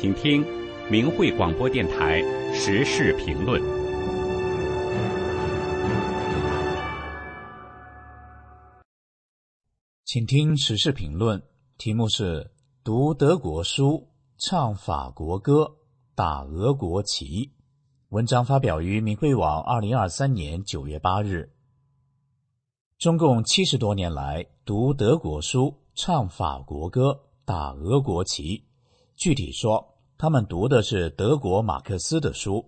请听明慧广播电台时事评论。请听时事评论，题目是“读德国书，唱法国歌，打俄国旗”。文章发表于明慧网，二零二三年九月八日。中共七十多年来读德国书，唱法国歌，打俄国旗。具体说，他们读的是德国马克思的书，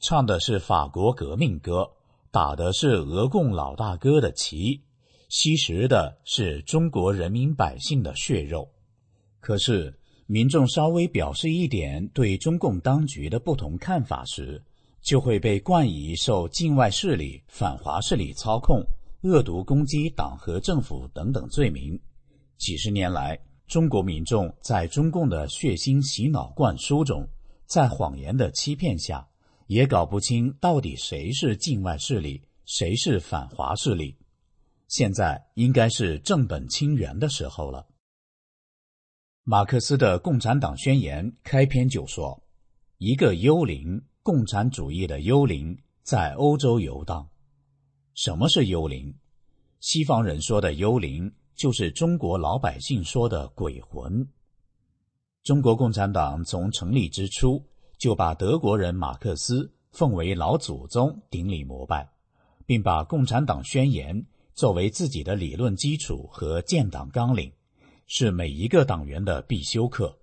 唱的是法国革命歌，打的是俄共老大哥的旗，吸食的是中国人民百姓的血肉。可是，民众稍微表示一点对中共当局的不同看法时，就会被冠以受境外势力、反华势力操控、恶毒攻击党和政府等等罪名。几十年来，中国民众在中共的血腥洗脑灌输中，在谎言的欺骗下，也搞不清到底谁是境外势力，谁是反华势力。现在应该是正本清源的时候了。马克思的《共产党宣言》开篇就说：“一个幽灵，共产主义的幽灵，在欧洲游荡。”什么是幽灵？西方人说的幽灵。就是中国老百姓说的鬼魂。中国共产党从成立之初就把德国人马克思奉为老祖宗，顶礼膜拜，并把《共产党宣言》作为自己的理论基础和建党纲领，是每一个党员的必修课。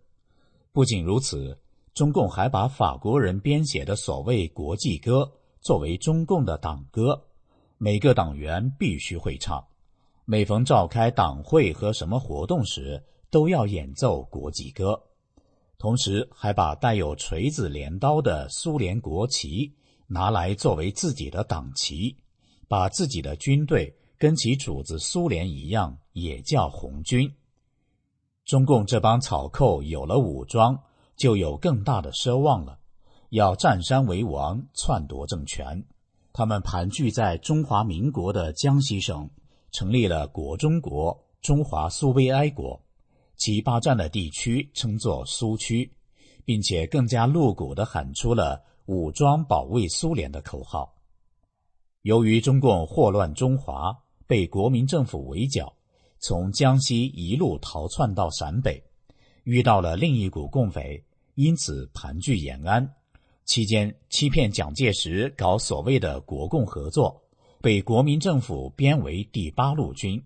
不仅如此，中共还把法国人编写的所谓国际歌作为中共的党歌，每个党员必须会唱。每逢召开党会和什么活动时，都要演奏国际歌，同时还把带有锤子镰刀的苏联国旗拿来作为自己的党旗，把自己的军队跟其主子苏联一样，也叫红军。中共这帮草寇有了武装，就有更大的奢望了，要占山为王，篡夺政权。他们盘踞在中华民国的江西省。成立了国中国中华苏维埃国，其霸占的地区称作苏区，并且更加露骨地喊出了“武装保卫苏联”的口号。由于中共祸乱中华，被国民政府围剿，从江西一路逃窜到陕北，遇到了另一股共匪，因此盘踞延安。期间欺骗蒋介石，搞所谓的国共合作。被国民政府编为第八路军，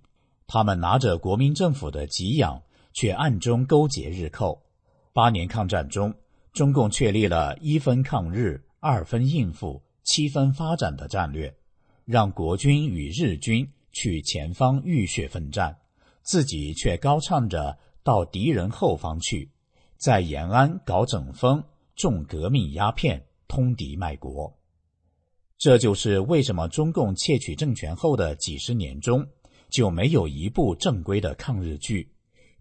他们拿着国民政府的给养，却暗中勾结日寇。八年抗战中，中共确立了一分抗日、二分应付、七分发展的战略，让国军与日军去前方浴血奋战，自己却高唱着到敌人后方去，在延安搞整风，种革命鸦片，通敌卖国。这就是为什么中共窃取政权后的几十年中就没有一部正规的抗日剧，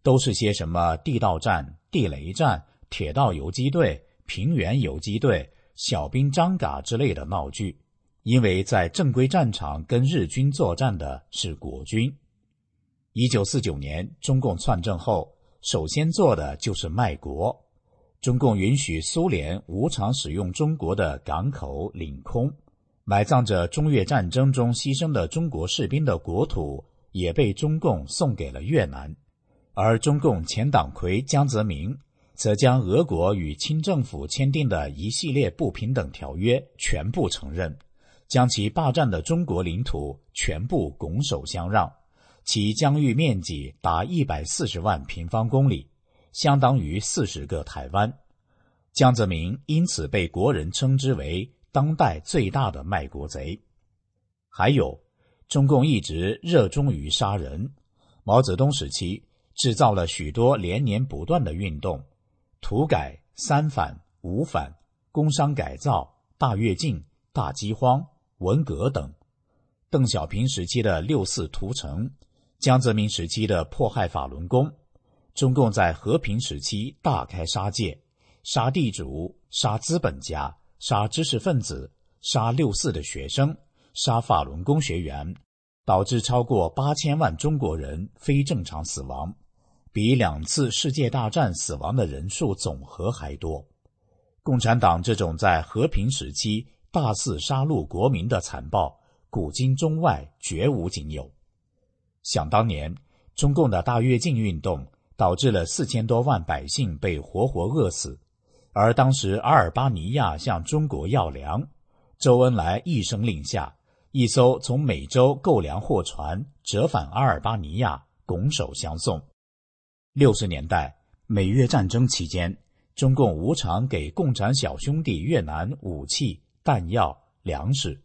都是些什么地道战、地雷战、铁道游击队、平原游击队、小兵张嘎之类的闹剧。因为在正规战场跟日军作战的是国军。一九四九年中共篡政后，首先做的就是卖国。中共允许苏联无偿使用中国的港口、领空。埋葬着中越战争中牺牲的中国士兵的国土，也被中共送给了越南，而中共前党魁江泽民则将俄国与清政府签订的一系列不平等条约全部承认，将其霸占的中国领土全部拱手相让，其疆域面积达一百四十万平方公里，相当于四十个台湾。江泽民因此被国人称之为。当代最大的卖国贼，还有中共一直热衷于杀人。毛泽东时期制造了许多连年不断的运动，土改、三反、五反、工商改造、大跃进、大饥荒、文革等。邓小平时期的六四屠城，江泽民时期的迫害法轮功，中共在和平时期大开杀戒，杀地主，杀资本家。杀知识分子，杀六四的学生，杀法轮功学员，导致超过八千万中国人非正常死亡，比两次世界大战死亡的人数总和还多。共产党这种在和平时期大肆杀戮国民的残暴，古今中外绝无仅有。想当年，中共的大跃进运动导致了四千多万百姓被活活饿死，而当时阿尔巴尼亚向中国要粮，周恩来一声令下，一艘从美洲购粮货船折返阿尔巴尼亚，拱手相送。六十年代美越战争期间，中共无偿给共产小兄弟越南武器、弹药、粮食。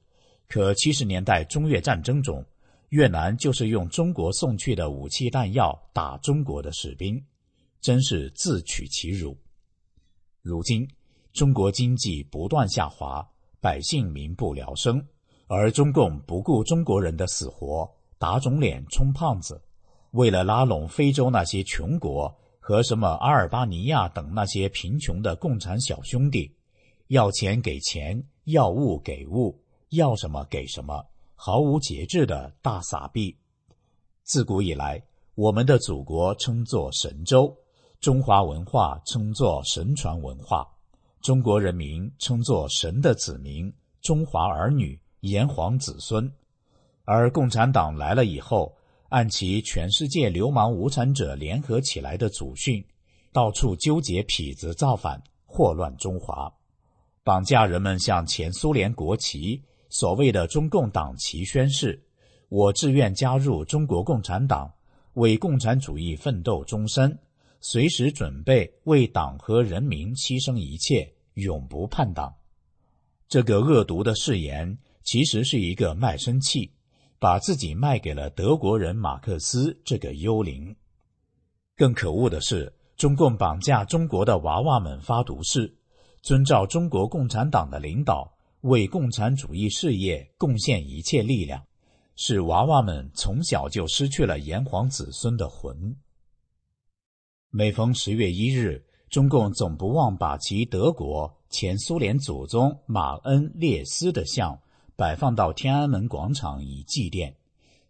可七十年代中越战争中，越南就是用中国送去的武器弹药打中国的士兵，真是自取其辱。如今中国经济不断下滑，百姓民不聊生，而中共不顾中国人的死活，打肿脸充胖子。为了拉拢非洲那些穷国和什么阿尔巴尼亚等那些贫穷的共产小兄弟，要钱给钱，要物给物，要什么给什么，毫无节制的大撒币。自古以来，我们的祖国称作神州，中华文化称作神传文化，中国人民称作神的子民，中华儿女，炎黄子孙。而共产党来了以后，按其全世界流氓无产者联合起来的祖训，到处纠结痞子造反，祸乱中华，绑架人们向前苏联国旗、所谓的中共党旗宣誓：“我自愿加入中国共产党，为共产主义奋斗终身，随时准备为党和人民牺牲一切，永不叛党。”这个恶毒的誓言，其实是一个卖身契。把自己卖给了德国人马克思这个幽灵。更可恶的是，中共绑架中国的娃娃们发毒誓，遵照中国共产党的领导，为共产主义事业贡献一切力量，使娃娃们从小就失去了炎黄子孙的魂。每逢十月一日，中共总不忘把其德国前苏联祖宗马恩列斯的像。摆放到天安门广场以祭奠，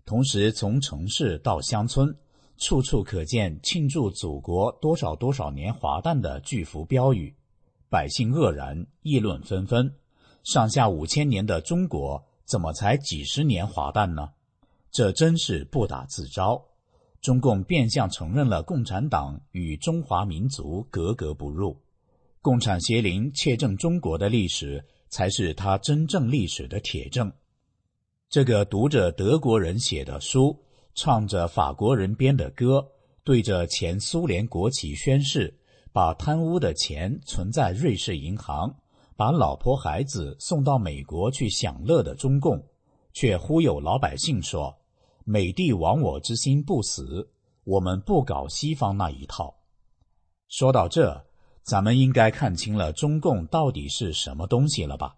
同时从城市到乡村，处处可见庆祝祖国多少多少年华诞的巨幅标语，百姓愕然，议论纷纷。上下五千年的中国，怎么才几十年华诞呢？这真是不打自招。中共变相承认了共产党与中华民族格格不入，共产邪灵窃政中国的历史。才是他真正历史的铁证。这个读着德国人写的书，唱着法国人编的歌，对着前苏联国旗宣誓，把贪污的钱存在瑞士银行，把老婆孩子送到美国去享乐的中共，却忽悠老百姓说：“美帝亡我之心不死，我们不搞西方那一套。”说到这。咱们应该看清了中共到底是什么东西了吧？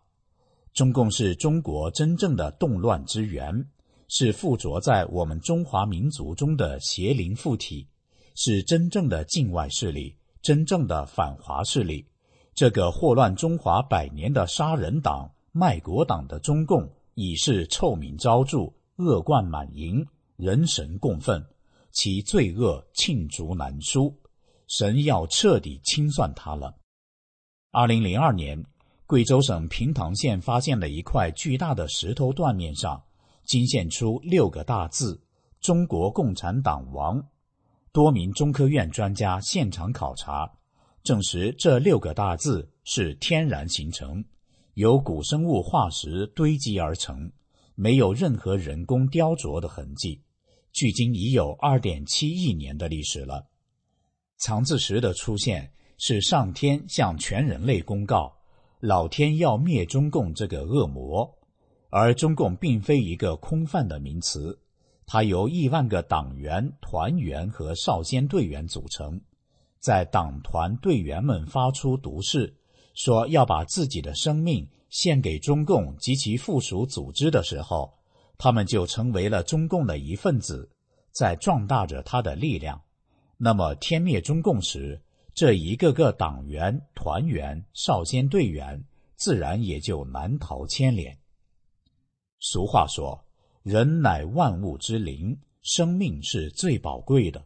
中共是中国真正的动乱之源，是附着在我们中华民族中的邪灵附体，是真正的境外势力，真正的反华势力。这个祸乱中华百年的杀人党、卖国党的中共，已是臭名昭著，恶贯满盈，人神共愤，其罪恶罄竹难书。神要彻底清算他了。二零零二年，贵州省平塘县发现了一块巨大的石头断面上，惊现出六个大字：“中国共产党亡”。多名中科院专家现场考察，证实这六个大字是天然形成，由古生物化石堆积而成，没有任何人工雕琢的痕迹。距今已有二点七亿年的历史了。藏字石的出现是上天向全人类公告，老天要灭中共这个恶魔，而中共并非一个空泛的名词，它由亿万个党员、团员和少先队员组成。在党团队员们发出毒誓，说要把自己的生命献给中共及其附属组织的时候，他们就成为了中共的一份子，在壮大着他的力量。那么，天灭中共时，这一个个党员、团员、少先队员，自然也就难逃牵连。俗话说：“人乃万物之灵，生命是最宝贵的。”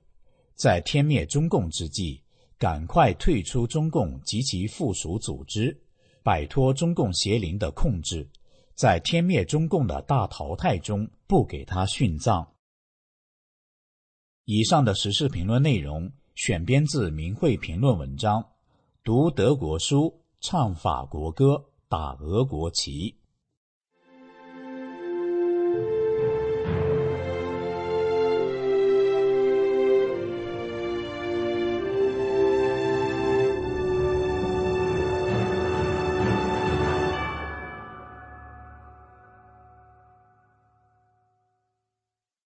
在天灭中共之际，赶快退出中共及其附属组织，摆脱中共邪灵的控制，在天灭中共的大淘汰中不给他殉葬。以上的时事评论内容选编自《明慧评论》文章，读德国书，唱法国歌，打俄国旗。